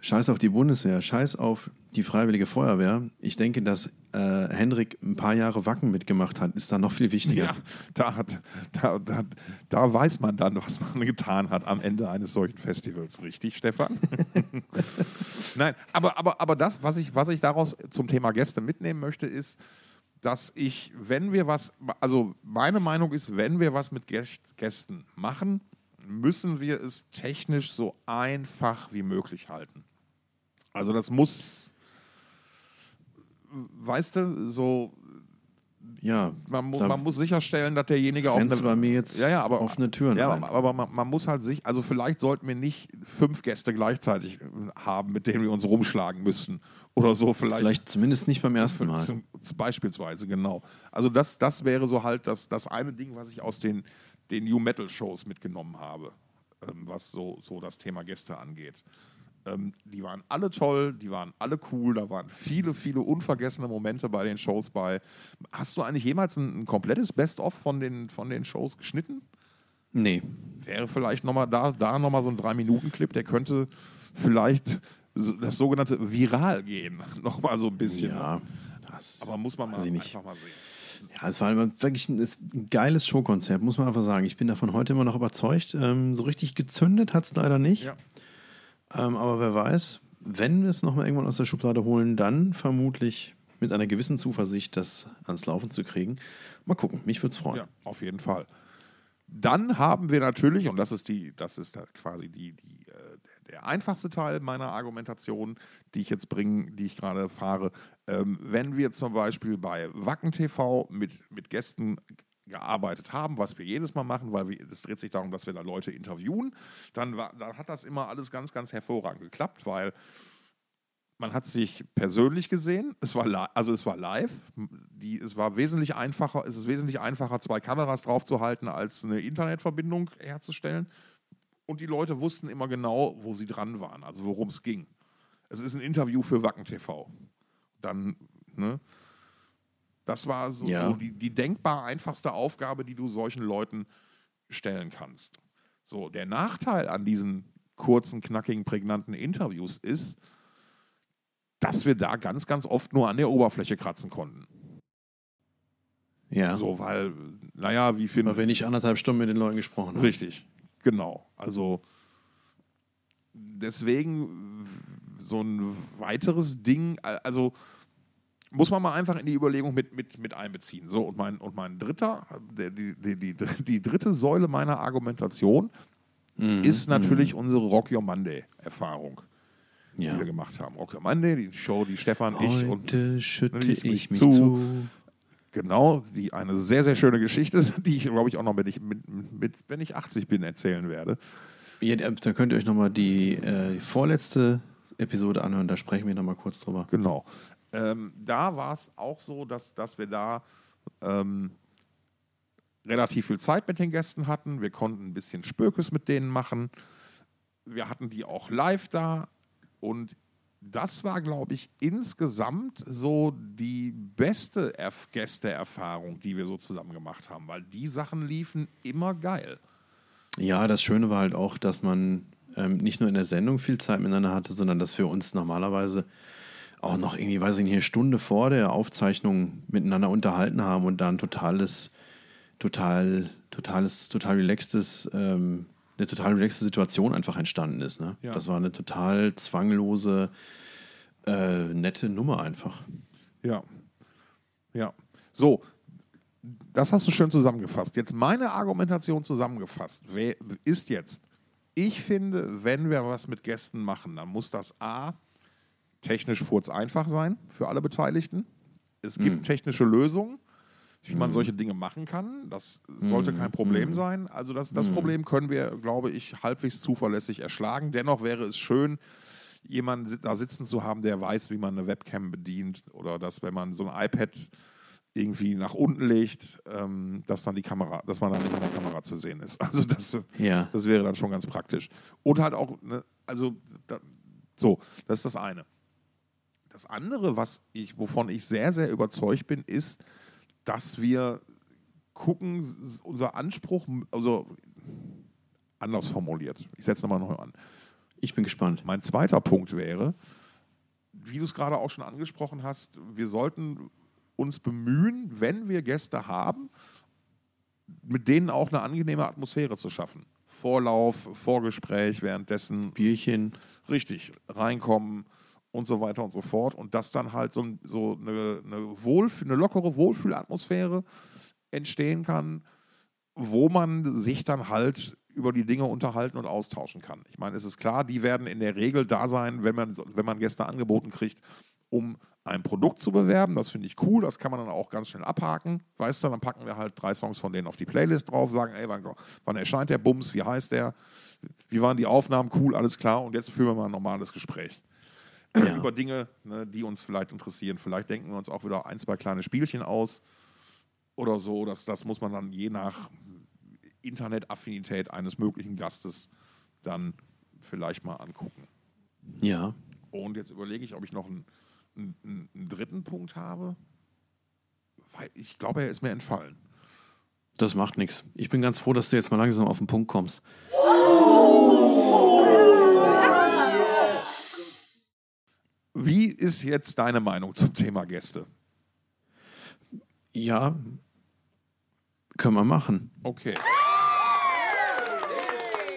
scheiß auf die Bundeswehr, scheiß auf die Freiwillige Feuerwehr. Ich denke, dass äh, Hendrik ein paar Jahre Wacken mitgemacht hat, ist da noch viel wichtiger. Ja, da, hat, da, da, da weiß man dann, was man <laughs> getan hat am Ende eines solchen Festivals. Richtig, Stefan? <laughs> Nein, aber, aber, aber das, was ich, was ich daraus zum Thema Gäste mitnehmen möchte, ist, dass ich, wenn wir was, also meine Meinung ist, wenn wir was mit Gäst- Gästen machen, müssen wir es technisch so einfach wie möglich halten. Also das muss, weißt du, so Ja, man, mu man muss sicherstellen, dass derjenige auf du bei mir jetzt ja, ja, aber, offene Türen Ja, ein. aber, aber man, man muss halt sich, also vielleicht sollten wir nicht fünf Gäste gleichzeitig äh, haben, mit denen wir uns rumschlagen müssen oder so. Vielleicht, Vielleicht zumindest nicht beim ersten Mal. zum, zum beispielsweise, genau. Also das, das wäre so halt das, das eine Ding, was ich aus den, den New Metal Shows mitgenommen habe, ähm, was so, so das Thema Gäste angeht. Ähm, die waren alle toll, die waren alle cool, da waren viele, viele unvergessene Momente bei den Shows bei. Hast du eigentlich jemals ein, ein komplettes Best-of von den, von den Shows geschnitten? Nee. Wäre vielleicht nochmal da, da nochmal so ein 3-Minuten-Clip, der könnte vielleicht das sogenannte Viral gehen. <laughs> nochmal so ein bisschen. Ja, das, Aber muss man mal einfach mal sehen. ja, es war wirklich ein, ein geiles Showkonzept, muss man einfach sagen. Ich bin davon heute immer noch überzeugt. Ähm, so richtig gezündet hat es leider nicht. Ja. Ähm, aber wer weiß, wenn wir es nochmal irgendwann aus der Schublade holen, dann vermutlich mit einer gewissen Zuversicht, das ans Laufen zu kriegen. Mal gucken, mich würde es freuen. Ja, auf jeden Fall. Dann haben wir natürlich, und das ist die, das ist quasi die, die, äh, der, der einfachste Teil meiner Argumentation, die ich jetzt bringe, die ich gerade fahre. Ähm, wenn wir zum Beispiel bei Wacken TV mit, mit Gästen gearbeitet haben, was wir jedes Mal machen, weil es dreht sich darum, dass wir da Leute interviewen, dann, war, dann hat das immer alles ganz, ganz hervorragend geklappt, weil man hat sich persönlich gesehen. Es war also es war live. Die, es war wesentlich einfacher. Es ist wesentlich einfacher, zwei Kameras draufzuhalten, als eine Internetverbindung herzustellen. Und die Leute wussten immer genau, wo sie dran waren, also worum es ging. Es ist ein Interview für Wacken TV. Dann, ne? Das war so, Ja. so die, die denkbar einfachste Aufgabe, die du solchen Leuten stellen kannst. So, der Nachteil an diesen kurzen, knackigen, prägnanten Interviews ist, dass wir da ganz, ganz oft nur an der Oberfläche kratzen konnten. Ja, So, weil, naja, wie finden weil wir nicht anderthalb Stunden mit den Leuten gesprochen haben. Richtig, genau. Also deswegen so ein weiteres Ding, also muss man mal einfach in die Überlegung mit, mit, mit einbeziehen. So, und mein, und mein dritter, die, die, die, die dritte Säule meiner Argumentation Mhm. ist natürlich unsere Rock Your Monday-Erfahrung, die Ja. wir gemacht haben. Rock Your Monday, die Show, die Stefan, ich und Heute schütte ich ich, mich mich zu. zu. Genau, die eine sehr, sehr schöne Geschichte, <laughs> die ich, glaube ich, auch noch, wenn ich, mit, mit, wenn ich 80 bin, erzählen werde. Ja, da könnt ihr euch nochmal die, äh, die vorletzte Episode anhören, da sprechen wir nochmal kurz drüber. Genau. Ähm, da war es auch so, dass, dass wir da ähm, relativ viel Zeit mit den Gästen hatten. Wir konnten ein bisschen Spökes mit denen machen. Wir hatten die auch live da. Und das war, glaube ich, insgesamt so die beste Erf Gästeerfahrung, die wir so zusammen gemacht haben, weil die Sachen liefen immer geil. Ja, das Schöne war halt auch, dass man ähm, nicht nur in der Sendung viel Zeit miteinander hatte, sondern dass wir uns normalerweise auch noch irgendwie, weiß ich nicht, eine Stunde vor der Aufzeichnung miteinander unterhalten haben und da ein totales, total, totales, total relaxtes, ähm, eine total relaxte Situation einfach entstanden ist. Ne? Ja. Das war eine total zwanglose, äh, nette Nummer einfach. Ja. Ja. So, das hast du schön zusammengefasst. Jetzt meine Argumentation zusammengefasst ist jetzt, ich finde, wenn wir was mit Gästen machen, dann muss das A, technisch furz einfach sein für alle Beteiligten. Es gibt technische Lösungen, wie man solche Dinge machen kann. Das sollte kein Problem sein. Also das, das Problem können wir, glaube ich, halbwegs zuverlässig erschlagen. Dennoch wäre es schön, jemanden da sitzen zu haben, der weiß, wie man eine Webcam bedient oder dass, wenn man so ein iPad irgendwie nach unten legt, ähm, dass dann die Kamera, dass man dann nicht in der Kamera zu sehen ist. <laughs> Also das, Ja. das wäre dann schon ganz praktisch. Und halt auch, ne, also da, so, das ist das eine. Das andere, was ich, wovon ich sehr, sehr überzeugt bin, ist, dass wir gucken, unser Anspruch, also anders formuliert. Ich setze nochmal neu an. Ich bin gespannt. Mein zweiter Punkt wäre, wie du es gerade auch schon angesprochen hast, wir sollten uns bemühen, wenn wir Gäste haben, mit denen auch eine angenehme Atmosphäre zu schaffen. Vorlauf, Vorgespräch, währenddessen Bierchen. richtig reinkommen und so weiter und so fort. Und dass dann halt so, so eine, eine, Wohlfühl, eine lockere Wohlfühlatmosphäre entstehen kann, wo man sich dann halt über die Dinge unterhalten und austauschen kann. Ich meine, es ist klar, die werden in der Regel da sein, wenn man, wenn man Gäste angeboten kriegt, um ein Produkt zu bewerben. Das finde ich cool, das kann man dann auch ganz schnell abhaken. Weißt du, dann packen wir halt drei Songs von denen auf die Playlist drauf, sagen, ey, wann, wann erscheint der Bums, wie heißt der, wie waren die Aufnahmen, cool, alles klar. Und jetzt führen wir mal ein normales Gespräch Ja. über Dinge, ne, die uns vielleicht interessieren. Vielleicht denken wir uns auch wieder ein, zwei kleine Spielchen aus oder so. Das, das muss man dann je nach Internetaffinität eines möglichen Gastes dann vielleicht mal angucken. Ja. Und jetzt überlege ich, ob ich noch einen, einen, einen dritten Punkt habe. Weil ich glaube, er ist mir entfallen. Das macht nichts. Ich bin ganz froh, dass du jetzt mal langsam auf den Punkt kommst. Wie ist jetzt deine Meinung zum Thema Gäste? Ja, können wir machen. Okay.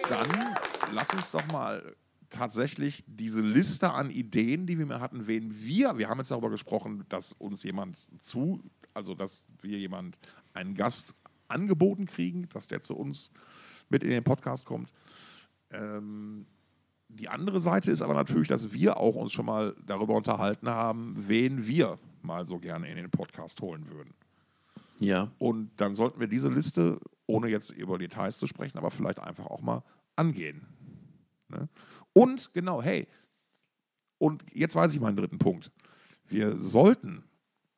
Dann lass uns doch mal tatsächlich diese Liste an Ideen, die wir mir hatten, wen wir, wir haben jetzt darüber gesprochen, dass uns jemand zu, also dass wir jemand, einen Gast angeboten kriegen, dass der zu uns mit in den Podcast kommt. Ähm, die andere Seite ist aber natürlich, dass wir auch uns schon mal darüber unterhalten haben, wen wir mal so gerne in den Podcast holen würden. Ja. Und dann sollten wir diese Liste, ohne jetzt über Details zu sprechen, aber vielleicht einfach auch mal angehen. Ne? Und genau, hey, und jetzt weiß ich meinen dritten Punkt. Wir sollten,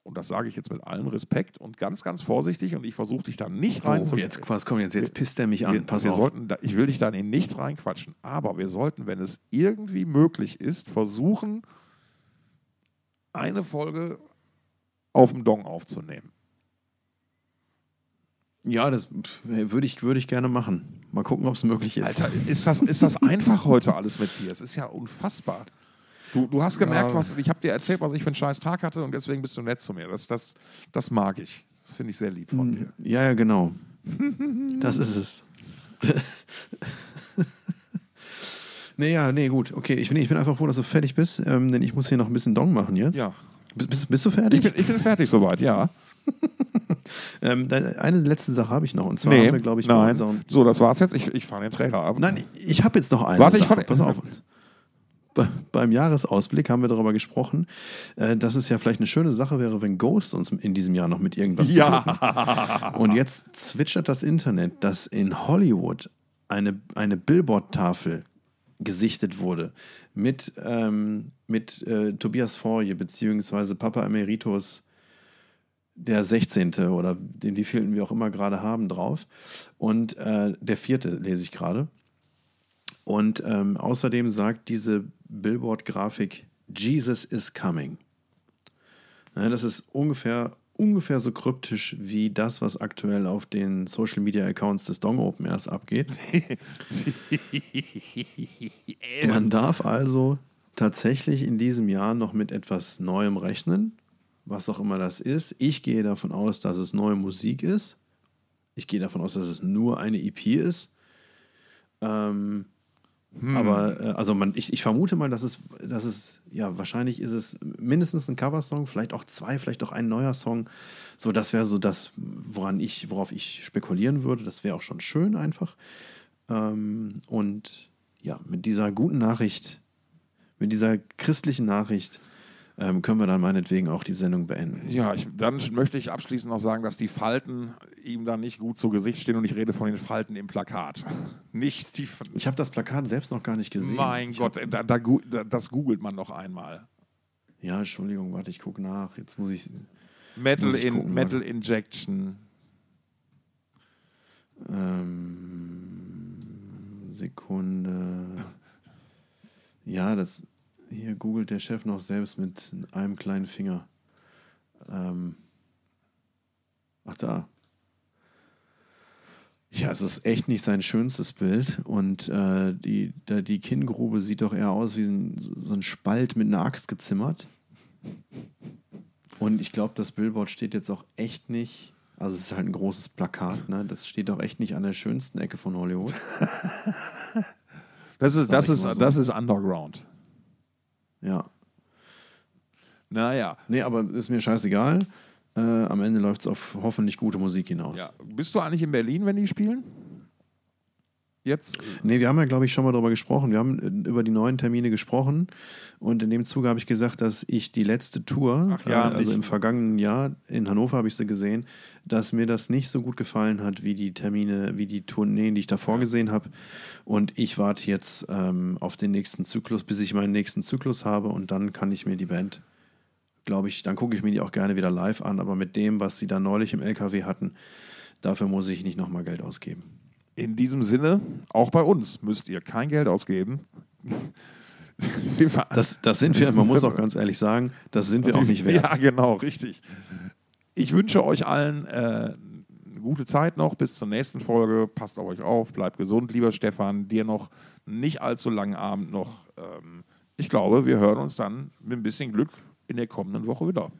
und das sage ich jetzt mit allem Respekt und ganz, ganz vorsichtig, und ich versuche dich da nicht rein Oh, zu jetzt, was kommt jetzt? Jetzt pisst er mich an. wir, Pass wir auf. Sollten ich will dich da in nichts reinquatschen, aber wir sollten, wenn es irgendwie möglich ist, versuchen, eine Folge auf dem Dong aufzunehmen. Ja, das würde ich, würde ich gerne machen. Mal gucken, ob es möglich ist. Alter, ist das, ist das <laughs> einfach heute alles mit dir? Es ist ja unfassbar. Du, du hast gemerkt, Ja. was, ich habe dir erzählt, was ich für einen scheiß Tag hatte und deswegen bist du nett zu mir. Das, das, das mag ich. Das finde ich sehr lieb von dir. Ja, ja, genau. <laughs> Das ist es. <laughs> nee, ja, nee, gut. Okay, ich bin, ich bin einfach froh, dass du fertig bist, ähm, denn ich muss hier noch ein bisschen Dong machen jetzt. Ja. Bist, bist, du fertig? Ich bin, ich bin fertig soweit, ja. <laughs> Ähm, eine letzte Sache habe ich noch. Und zwar haben wir, glaube ich, nein. So, das war's jetzt. Ich, ich fahre den Trailer ab. Nein, ich habe jetzt noch eine. Warte, ich Sache. fahr- Pass auf. Be beim Jahresausblick haben wir darüber gesprochen, äh, dass es ja vielleicht eine schöne Sache wäre, wenn Ghost uns in diesem Jahr noch mit irgendwas beglücken. Ja. Und jetzt zwitschert das Internet, dass in Hollywood eine, eine Billboard-Tafel gesichtet wurde mit, ähm, mit äh, Tobias Forje beziehungsweise Papa Emeritus der 16. oder den wievielten wir auch immer gerade haben drauf. Und äh, der vierte lese ich gerade. Und ähm, außerdem sagt diese Billboard-Grafik, Jesus is coming. Ja, das ist ungefähr, ungefähr so kryptisch wie das, was aktuell auf den Social Media Accounts des Dong Open Airs abgeht. <laughs> Man darf also tatsächlich in diesem Jahr noch mit etwas Neuem rechnen, was auch immer das ist. Ich gehe davon aus, dass es neue Musik ist. Ich gehe davon aus, dass es nur eine EP ist. Ähm, Aber äh, also man, ich, ich vermute mal, dass es, dass es, ja, wahrscheinlich ist es mindestens ein Coversong, vielleicht auch zwei, vielleicht auch ein neuer Song. So, das wäre so das, woran ich, worauf ich spekulieren würde. Das wäre auch schon schön einfach. Ähm, und ja, mit dieser guten Nachricht, mit dieser christlichen Nachricht, ähm, können wir dann meinetwegen auch die Sendung beenden. Ja, ich, dann möchte ich abschließend noch sagen, dass die Falten ihm dann nicht gut zu Gesicht stehen und ich rede von den Falten im Plakat. <laughs> Nicht die. Ich habe das Plakat selbst noch gar nicht gesehen. Mein ich Gott, da, da, das googelt man noch einmal. Ja, Entschuldigung, warte, ich gucke nach. Jetzt muss ich. Metal, Muss ich in, gucken, Metal Injection. Ähm, Sekunde. Ja, das hier googelt der Chef noch selbst mit einem kleinen Finger. Ähm, ach da. Ja, es ist echt nicht sein schönstes Bild. Und äh, die, da, die Kinngrube sieht doch eher aus wie ein, so ein Spalt mit einer Axt gezimmert. Und ich glaube, das Billboard steht jetzt auch echt nicht. Also, es ist halt ein großes Plakat, ne? Das steht auch echt nicht an der schönsten Ecke von Hollywood. Das ist, Sag das ist, so. das ist Underground. Ja. Naja. Nee, aber ist mir scheißegal. Äh, am Ende läuft es auf hoffentlich gute Musik hinaus. Ja. Bist du eigentlich in Berlin, wenn die spielen? Jetzt? Nee, wir haben ja, glaube ich, schon mal darüber gesprochen. Wir haben äh, über die neuen Termine gesprochen. Und in dem Zuge habe ich gesagt, dass ich die letzte Tour, ja, äh, also nicht- im vergangenen Jahr, in Hannover habe ich sie gesehen, dass mir das nicht so gut gefallen hat, wie die Termine, wie die Tourneen, die ich davor gesehen habe. Und ich warte jetzt ähm, auf den nächsten Zyklus, bis ich meinen nächsten Zyklus habe. Und dann kann ich mir die Band, glaube ich, dann gucke ich mir die auch gerne wieder live an. Aber mit dem, was sie da neulich im LKW hatten, dafür muss ich nicht nochmal Geld ausgeben. In diesem Sinne, auch bei uns müsst ihr kein Geld ausgeben. <laughs> Das, das sind wir, man muss auch ganz ehrlich sagen, das sind wir auch nicht wert. <laughs> Ja, genau, richtig. Ich wünsche euch allen äh, eine gute Zeit noch bis zur nächsten Folge. Passt auf euch auf, bleibt gesund, lieber Stefan. Dir noch nicht allzu langen Abend noch. Ähm, ich glaube, wir hören uns dann mit ein bisschen Glück in der kommenden Woche wieder.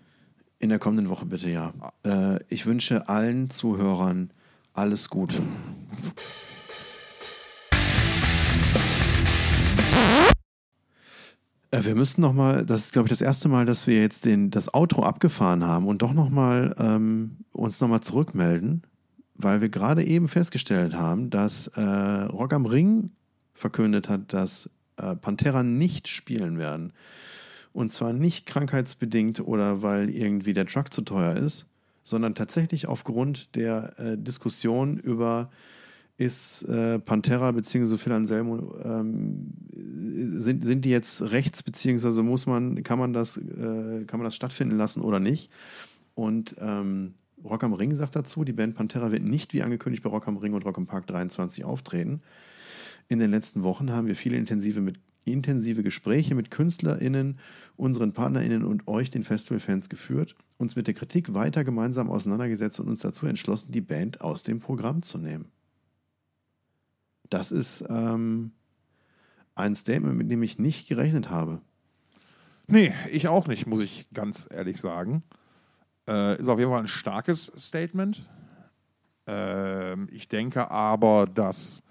In der kommenden Woche bitte, ja. Äh, ich wünsche allen Zuhörern alles Gute. Äh, Wir müssten noch mal, das ist glaube ich das erste Mal, dass wir jetzt den, das Outro abgefahren haben und doch noch mal ähm, uns noch mal zurückmelden, weil wir gerade eben festgestellt haben, dass äh, Rock am Ring verkündet hat, dass äh, Pantera nicht spielen werden. Und zwar nicht krankheitsbedingt oder weil irgendwie der Truck zu teuer ist, sondern tatsächlich aufgrund der äh, Diskussion über ist äh, Pantera bzw. Phil Anselmo, ähm, sind, sind die jetzt rechts, beziehungsweise muss man, kann man das, äh, kann man das stattfinden lassen oder nicht? Und ähm, Rock am Ring sagt dazu, die Band Pantera wird nicht wie angekündigt bei Rock am Ring und Rock am Park 23 auftreten. In den letzten Wochen haben wir viele intensive, mit, intensive Gespräche mit KünstlerInnen, unseren PartnerInnen und euch, den Festivalfans, geführt, uns mit der Kritik weiter gemeinsam auseinandergesetzt und uns dazu entschlossen, die Band aus dem Programm zu nehmen. Das ist ähm, ein Statement, mit dem ich nicht gerechnet habe. Nee, ich auch nicht, muss ich ganz ehrlich sagen. Äh, ist auf jeden Fall ein starkes Statement. Ähm, ich denke aber, dass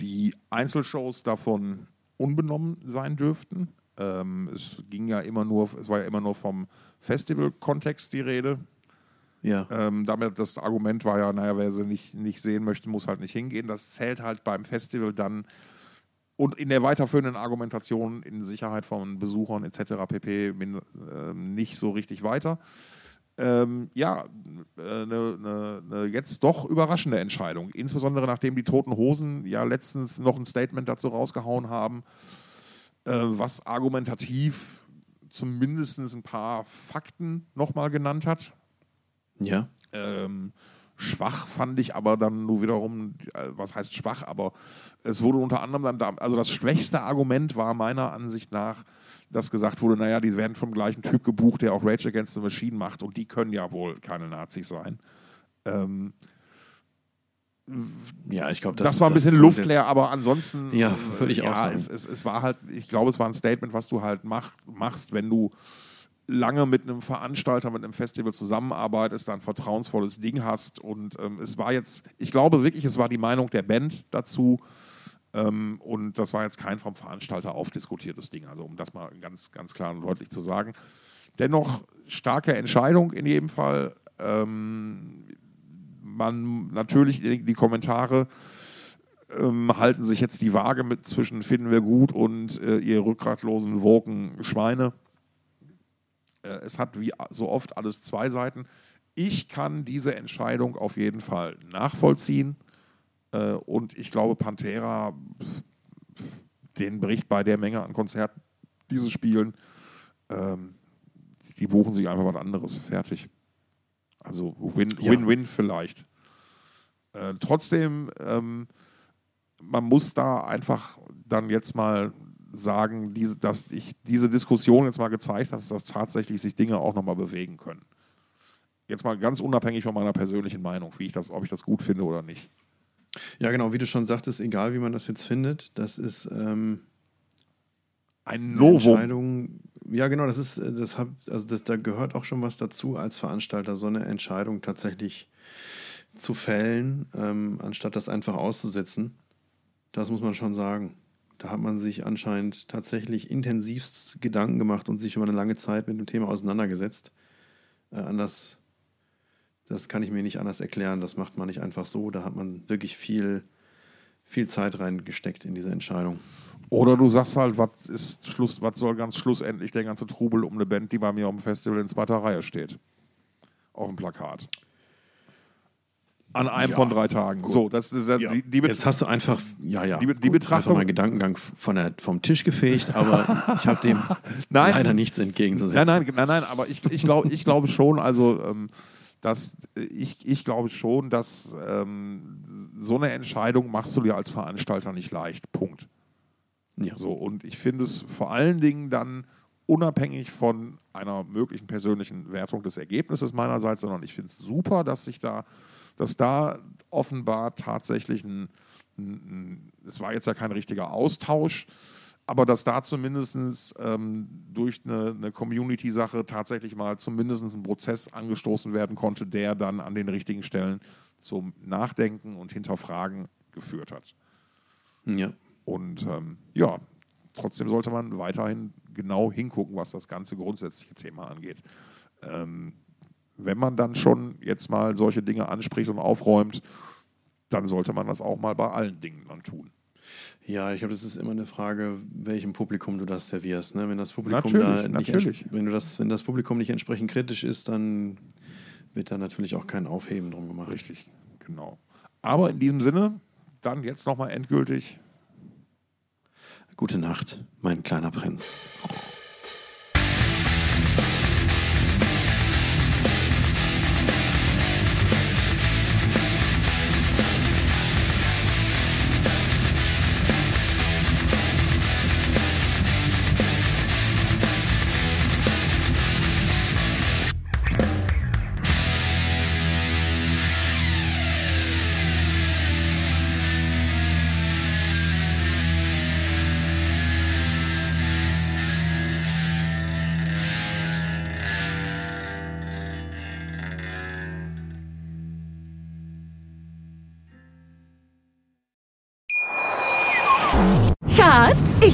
die Einzelshows davon unbenommen sein dürften. Ähm, es ging ja immer nur, es war ja immer nur vom Festival-Kontext die Rede. Ja. Ähm, damit das Argument war ja, naja, wer sie nicht, nicht sehen möchte, muss halt nicht hingehen. Das zählt halt beim Festival dann und in der weiterführenden Argumentation in Sicherheit von Besuchern etc. pp. Min, ähm, nicht so richtig weiter. Ähm, ja, eine äh, ne, ne jetzt doch überraschende Entscheidung. Insbesondere nachdem die Toten Hosen ja letztens noch ein Statement dazu rausgehauen haben, äh, was argumentativ zumindest ein paar Fakten nochmal genannt hat. Ja. Ähm, schwach fand ich aber dann nur wiederum, äh, was heißt schwach, aber es wurde unter anderem dann, da, also das schwächste Argument war meiner Ansicht nach, dass gesagt wurde, naja, die werden vom gleichen Typ gebucht, der auch Rage Against the Machine macht und die können ja wohl keine Nazis sein. Ähm, Ja, ich glaube, das, war ein bisschen luftleer, aber ansonsten Ja, äh, würde ich auch ja, sagen. Es, es, es war halt, ich glaube, es war ein Statement, was du halt mach, machst, wenn du lange mit einem Veranstalter, mit einem Festival zusammenarbeitest, dann ein vertrauensvolles Ding hast. Und ähm, es war jetzt, ich glaube wirklich, es war die Meinung der Band dazu. Ähm, und das war jetzt kein vom Veranstalter aufdiskutiertes Ding. Also um das mal ganz, ganz klar und deutlich zu sagen. Dennoch starke Entscheidung in jedem Fall. Ähm, man natürlich die, die Kommentare ähm, halten sich jetzt die Waage mit zwischen finden wir gut und äh, ihr rückgratlosen Woken Schweine. Äh, es hat wie so oft alles zwei Seiten. Ich kann diese Entscheidung auf jeden Fall nachvollziehen. Äh, und ich glaube, Pantera, den bricht bei der Menge an Konzerten, die sie spielen, ähm, die buchen sich einfach was anderes. Fertig. Also Win-Win ja. vielleicht. Äh, trotzdem, ähm, man muss da einfach dann jetzt mal sagen, diese, dass ich diese Diskussion jetzt mal gezeigt habe, dass tatsächlich sich Dinge auch nochmal bewegen können. Jetzt mal ganz unabhängig von meiner persönlichen Meinung, wie ich das, ob ich das gut finde oder nicht. Ja, genau, wie du schon sagtest, egal wie man das jetzt findet, das ist ähm, ein Novum. Entscheidung. Ja, genau, das ist, äh, das hab, also das, da gehört auch schon was dazu, als Veranstalter so eine Entscheidung tatsächlich zu fällen, ähm, anstatt das einfach auszusetzen. Das muss man schon sagen. Da hat man sich anscheinend tatsächlich intensivst Gedanken gemacht und sich über eine lange Zeit mit dem Thema auseinandergesetzt. Äh, anders, das kann ich mir nicht anders erklären. Das macht man nicht einfach so. Da hat man wirklich viel, viel Zeit reingesteckt in diese Entscheidung. Oder du sagst halt, was ist Schluss, was soll ganz schlussendlich der ganze Trubel um eine Band, die bei mir auf dem Festival in zweiter Reihe steht. Auf dem Plakat. An einem ja, von drei Tagen. Gut. So, das ist ja. die, die Jetzt hast du einfach, ja, ja, die, die gut, Betrachtung. meinen Gedankengang von der, vom Tisch gefegt, aber <laughs> ich habe dem nein, leider nichts entgegenzusetzen. Nein, nein, nein, nein aber ich, ich, glaub, ich glaube schon, also, ähm, dass ich, ich glaube schon, dass ähm, so eine Entscheidung machst du dir als Veranstalter nicht leicht. Punkt. Ja. So, und ich finde es vor allen Dingen dann unabhängig von einer möglichen persönlichen Wertung des Ergebnisses meinerseits, sondern ich finde es super, dass sich da dass da offenbar tatsächlich ein, ein, es war jetzt ja kein richtiger Austausch, aber dass da zumindest ähm, durch eine, eine Community-Sache tatsächlich mal zumindest ein Prozess angestoßen werden konnte, der dann an den richtigen Stellen zum Nachdenken und Hinterfragen geführt hat. Ja. Und ähm, ja, trotzdem sollte man weiterhin genau hingucken, was das ganze grundsätzliche Thema angeht. Ähm, wenn man dann schon jetzt mal solche Dinge anspricht und aufräumt, dann sollte man das auch mal bei allen Dingen dann tun. Ja, ich glaube, das ist immer eine Frage, welchem Publikum du das servierst. Ne? Wenn das Publikum natürlich, da nicht natürlich. wenn du das, wenn das Publikum nicht entsprechend kritisch ist, dann wird da natürlich auch kein Aufheben drum gemacht. Richtig, genau. Aber in diesem Sinne, dann jetzt nochmal endgültig. Gute Nacht, mein kleiner Prinz.